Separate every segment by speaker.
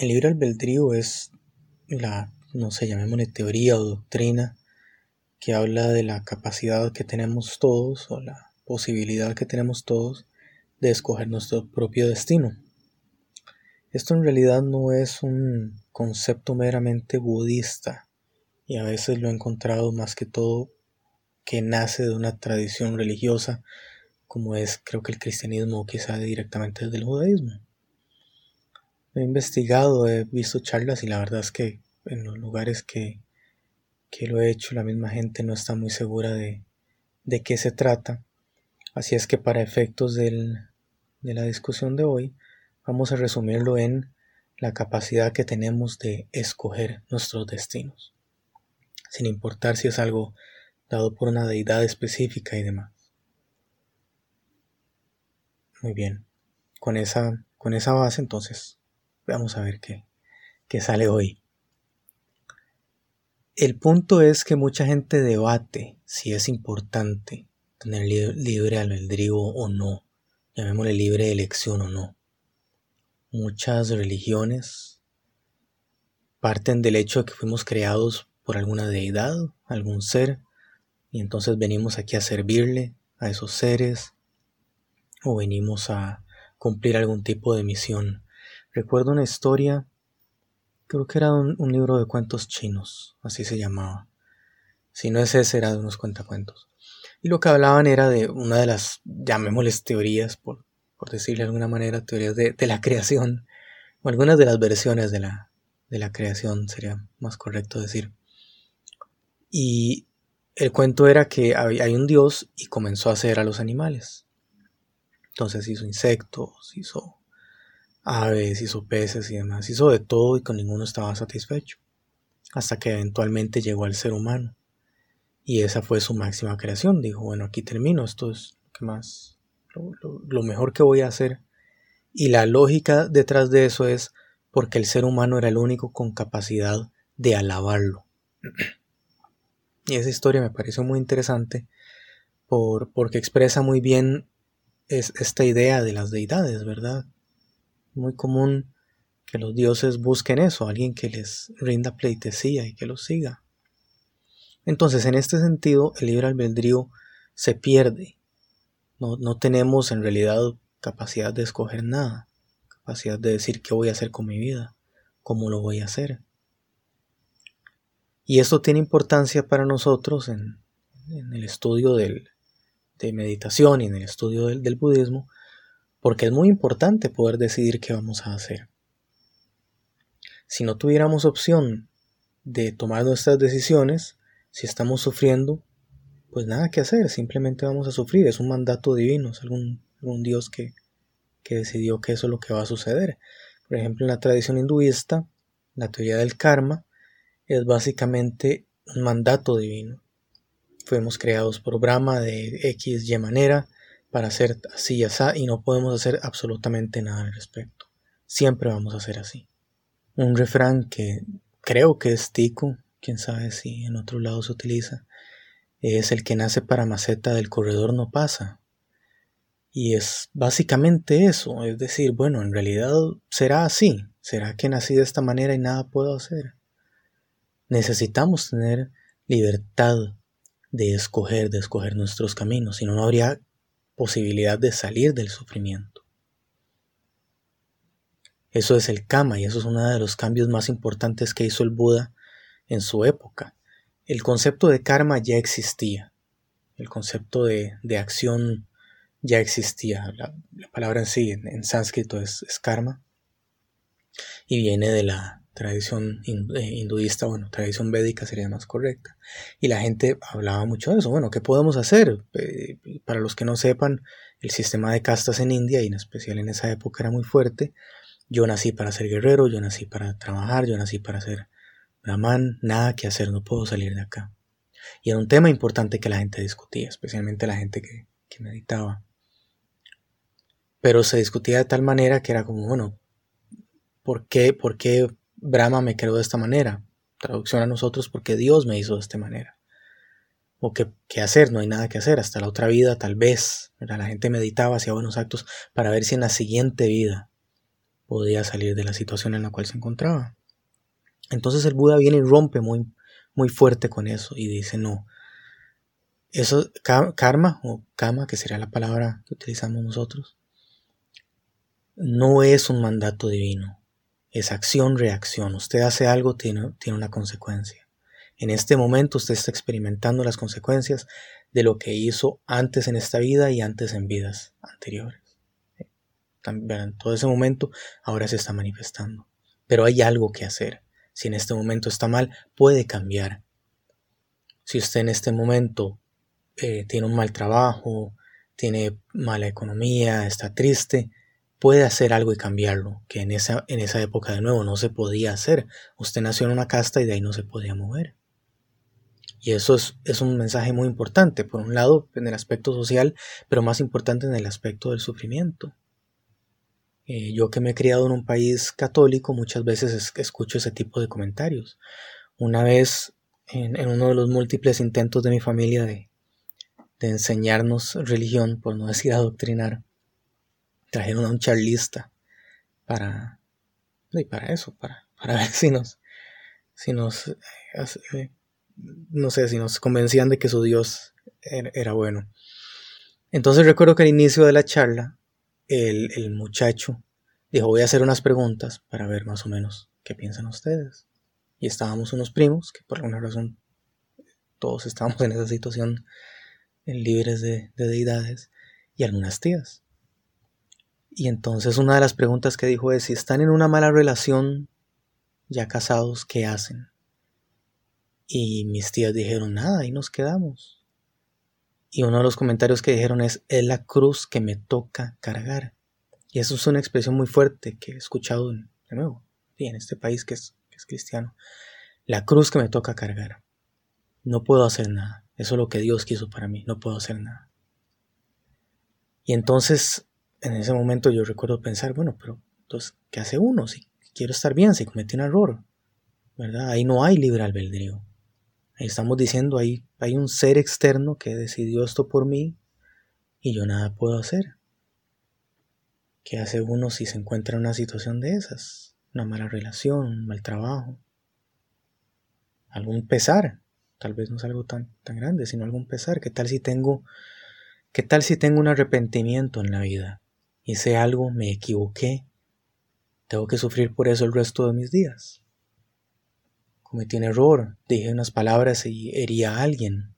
Speaker 1: El libre albedrío es la, no sé, llamémosle teoría o doctrina que habla de la capacidad que tenemos todos o la posibilidad que tenemos todos de escoger nuestro propio destino. Esto en realidad no es un concepto meramente budista y a veces lo he encontrado más que todo que nace de una tradición religiosa como es creo que el cristianismo quizá directamente del judaísmo. He investigado, he visto charlas y la verdad es que en los lugares que, que lo he hecho la misma gente no está muy segura de, de qué se trata. Así es que para efectos del, de la discusión de hoy vamos a resumirlo en la capacidad que tenemos de escoger nuestros destinos, sin importar si es algo dado por una deidad específica y demás. Muy bien, con esa, con esa base entonces vamos a ver qué, qué sale hoy. El punto es que mucha gente debate si es importante tener libre albedrío o no, llamémosle libre elección o no. Muchas religiones parten del hecho de que fuimos creados por alguna deidad, algún ser, y entonces venimos aquí a servirle a esos seres o venimos a cumplir algún tipo de misión. Recuerdo una historia, creo que era un, libro de cuentos chinos, así se llamaba. Si no es ese, era de unos cuentacuentos. Y lo que hablaban era de una de las, llamémosles teorías, por, decirle de alguna manera, teorías de, la creación, o algunas de las versiones de la, de la creación, sería más correcto decir. Y el cuento era que hay un dios y comenzó a hacer a los animales. Entonces hizo insectos, hizo aves, hizo peces y demás, hizo de todo y con ninguno estaba satisfecho, hasta que eventualmente llegó al ser humano. Y esa fue su máxima creación. Dijo, bueno, aquí termino, esto es lo que más, lo, mejor que voy a hacer. Y la lógica detrás de eso es porque el ser humano era el único con capacidad de alabarlo. Y esa historia me pareció muy interesante por, porque expresa muy bien es esta idea de las deidades, ¿verdad? Muy común que los dioses busquen eso, alguien que les rinda pleitesía y que los siga. Entonces, en este sentido, el libre albedrío se pierde. No, no tenemos en realidad capacidad de escoger nada, capacidad de decir qué voy a hacer con mi vida, cómo lo voy a hacer. Y esto tiene importancia para nosotros en, el estudio de meditación y en el estudio del, budismo, porque es muy importante poder decidir qué vamos a hacer. Si no tuviéramos opción de tomar nuestras decisiones, si estamos sufriendo, pues nada que hacer, simplemente vamos a sufrir, es un mandato divino, es algún, algún Dios que, que decidió que eso es lo que va a suceder. Por ejemplo, en la tradición hinduista, la teoría del karma es básicamente un mandato divino. Fuimos creados por Brahma de X, Y manera para hacer así y así y no podemos hacer absolutamente nada al respecto. Siempre vamos a hacer así. Un refrán que creo que es tico, quién sabe si en otro lado se utiliza, es el que nace para maceta del corredor no pasa. Y es básicamente eso, es decir, bueno, en realidad será así, será que nací de esta manera y nada puedo hacer. Necesitamos tener libertad de escoger, de escoger nuestros caminos, si no, no habría posibilidad de salir del sufrimiento. Eso es el kama y eso es uno de los cambios más importantes que hizo el Buda en su época. El concepto de karma ya existía, el concepto de, acción ya existía. La, palabra en sí en, sánscrito es karma y viene de la, tradición eh, hinduista, bueno, tradición védica sería más correcta. Y la gente hablaba mucho de eso. Bueno, ¿qué podemos hacer? Eh, para los que no sepan, el sistema de castas en India, y en especial en esa época, era muy fuerte. Yo nací para ser guerrero, yo nací para trabajar, yo nací para ser brahman, nada que hacer, no puedo salir de acá. Y era un tema importante que la gente discutía, especialmente la gente que, que meditaba. Pero se discutía de tal manera que era como, bueno, ¿por qué, por qué Brahma me creó de esta manera. Traducción a nosotros porque Dios me hizo de esta manera. O qué, qué hacer, no hay nada que hacer. Hasta la otra vida, tal vez. La gente meditaba, hacía buenos actos para ver si en la siguiente vida podía salir de la situación en la cual se encontraba. Entonces el Buda viene y rompe muy, muy fuerte con eso y dice, no, eso, karma o kama, que sería la palabra que utilizamos nosotros, no es un mandato divino, es acción-reacción. Usted hace algo, tiene, tiene una consecuencia. En este momento usted está experimentando las consecuencias de lo que hizo antes en esta vida y antes en vidas anteriores. En todo ese momento ahora se está manifestando. Pero hay algo que hacer. Si en este momento está mal, puede cambiar. Si usted en este momento eh, tiene un mal trabajo, tiene mala economía, está triste, puede hacer algo y cambiarlo, que en esa, en esa época de nuevo no se podía hacer. Usted nació en una casta y de ahí no se podía mover. Y eso es, un mensaje muy importante, por un lado en el aspecto social, pero más importante en el aspecto del sufrimiento. Eh, yo que me he criado en un país católico, muchas veces escucho ese tipo de comentarios. Una vez, en, uno de los múltiples intentos de mi familia de, enseñarnos religión, por no decir adoctrinar, trajeron a un charlista para, para eso, para, para ver si nos, si nos eh, no sé, si nos convencían de que su Dios era, bueno. Entonces recuerdo que al inicio de la charla, el, el, muchacho dijo, voy a hacer unas preguntas para ver más o menos qué piensan ustedes. Y estábamos unos primos, que por alguna razón todos estábamos en esa situación libres de deidades, y algunas tías. Y entonces una de las preguntas que dijo es, si están en una mala relación, ya casados, ¿qué hacen? Y mis tías dijeron, nada, ahí nos quedamos. Y uno de los comentarios que dijeron es, es la cruz que me toca cargar. Y eso es una expresión muy fuerte que he escuchado de nuevo, en este país que es, que es cristiano. La cruz que me toca cargar. No puedo hacer nada. Eso es lo que Dios quiso para mí. No puedo hacer nada. Y entonces, en ese momento yo recuerdo pensar, bueno, pero entonces, ¿qué hace uno? Si quiero estar bien, si cometí un error, ¿verdad? Ahí no hay libre albedrío. Estamos diciendo ahí hay un ser externo que decidió esto por mí y yo nada puedo hacer. ¿Qué hace uno si se encuentra en una situación de esas? Una mala relación, un mal trabajo, algún pesar. Tal vez no es algo tan, tan grande, sino algún pesar. ¿Qué tal si tengo, qué tal si tengo un arrepentimiento en la vida? Hice algo, me equivoqué. Tengo que sufrir por eso el resto de mis días cometí un error, dije unas palabras y hería a alguien.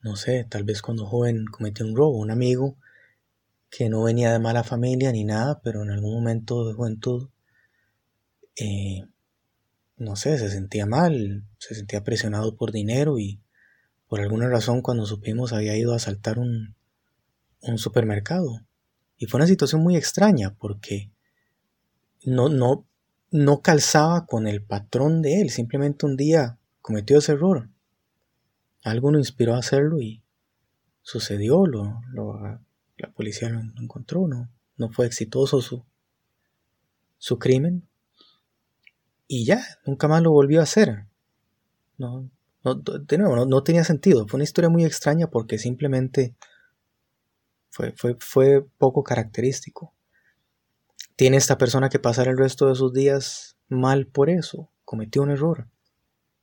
Speaker 1: No sé, tal vez cuando joven cometí un robo, un amigo que no venía de mala familia ni nada, pero en algún momento de juventud, eh, no sé, se sentía mal, se sentía presionado por dinero y por alguna razón cuando supimos había ido a asaltar un, un supermercado. Y fue una situación muy extraña porque no, no, no calzaba con el patrón de él, simplemente un día cometió ese error. Algo lo inspiró a hacerlo y sucedió, lo, la policía lo, encontró, no, no fue exitoso su, su crimen y ya, nunca más lo volvió a hacer. No, de nuevo, no, tenía sentido, fue una historia muy extraña porque simplemente fue, fue, fue poco característico. ¿Tiene esta persona que pasar el resto de sus días mal por eso? Cometió un error.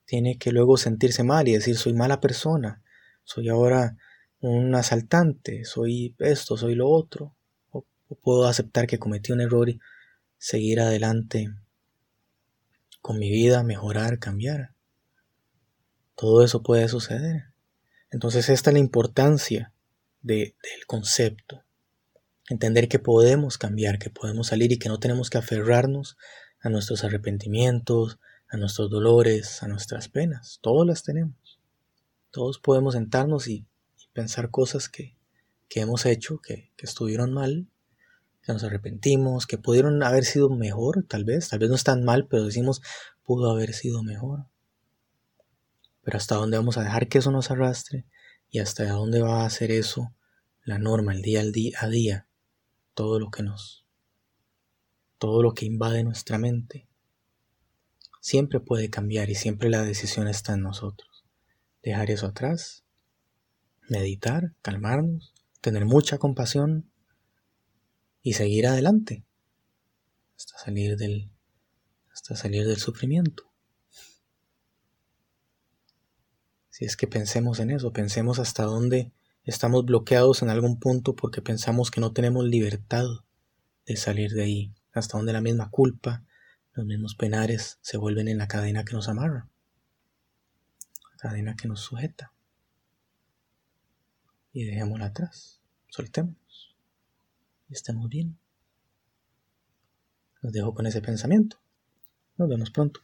Speaker 1: Tiene que luego sentirse mal y decir soy mala persona, soy ahora un asaltante, soy esto, soy lo otro. O, puedo aceptar que cometí un error y seguir adelante con mi vida, mejorar, cambiar. Todo eso puede suceder. Entonces esta es la importancia del concepto. Entender que podemos cambiar, que podemos salir y que no tenemos que aferrarnos a nuestros arrepentimientos, a nuestros dolores, a nuestras penas. Todos las tenemos. Todos podemos sentarnos y, pensar cosas que, hemos hecho, que, que estuvieron mal, que nos arrepentimos, que pudieron haber sido mejor, tal vez. Tal vez no están mal, pero decimos, pudo haber sido mejor. Pero hasta dónde vamos a dejar que eso nos arrastre y hasta dónde va a hacer eso la norma, el día, al día a día todo lo que nos, todo lo que invade nuestra mente, siempre puede cambiar y siempre la decisión está en nosotros. Dejar eso atrás, meditar, calmarnos, tener mucha compasión y seguir adelante hasta salir del hasta salir del sufrimiento. Si es que pensemos en eso, pensemos hasta dónde estamos bloqueados en algún punto porque pensamos que no tenemos libertad de salir de ahí, hasta donde la misma culpa, los mismos penares se vuelven en la cadena que nos amarra, la cadena que nos sujeta. Y dejémosla atrás, soltémonos y estemos bien. Los dejo con ese pensamiento. Nos vemos pronto.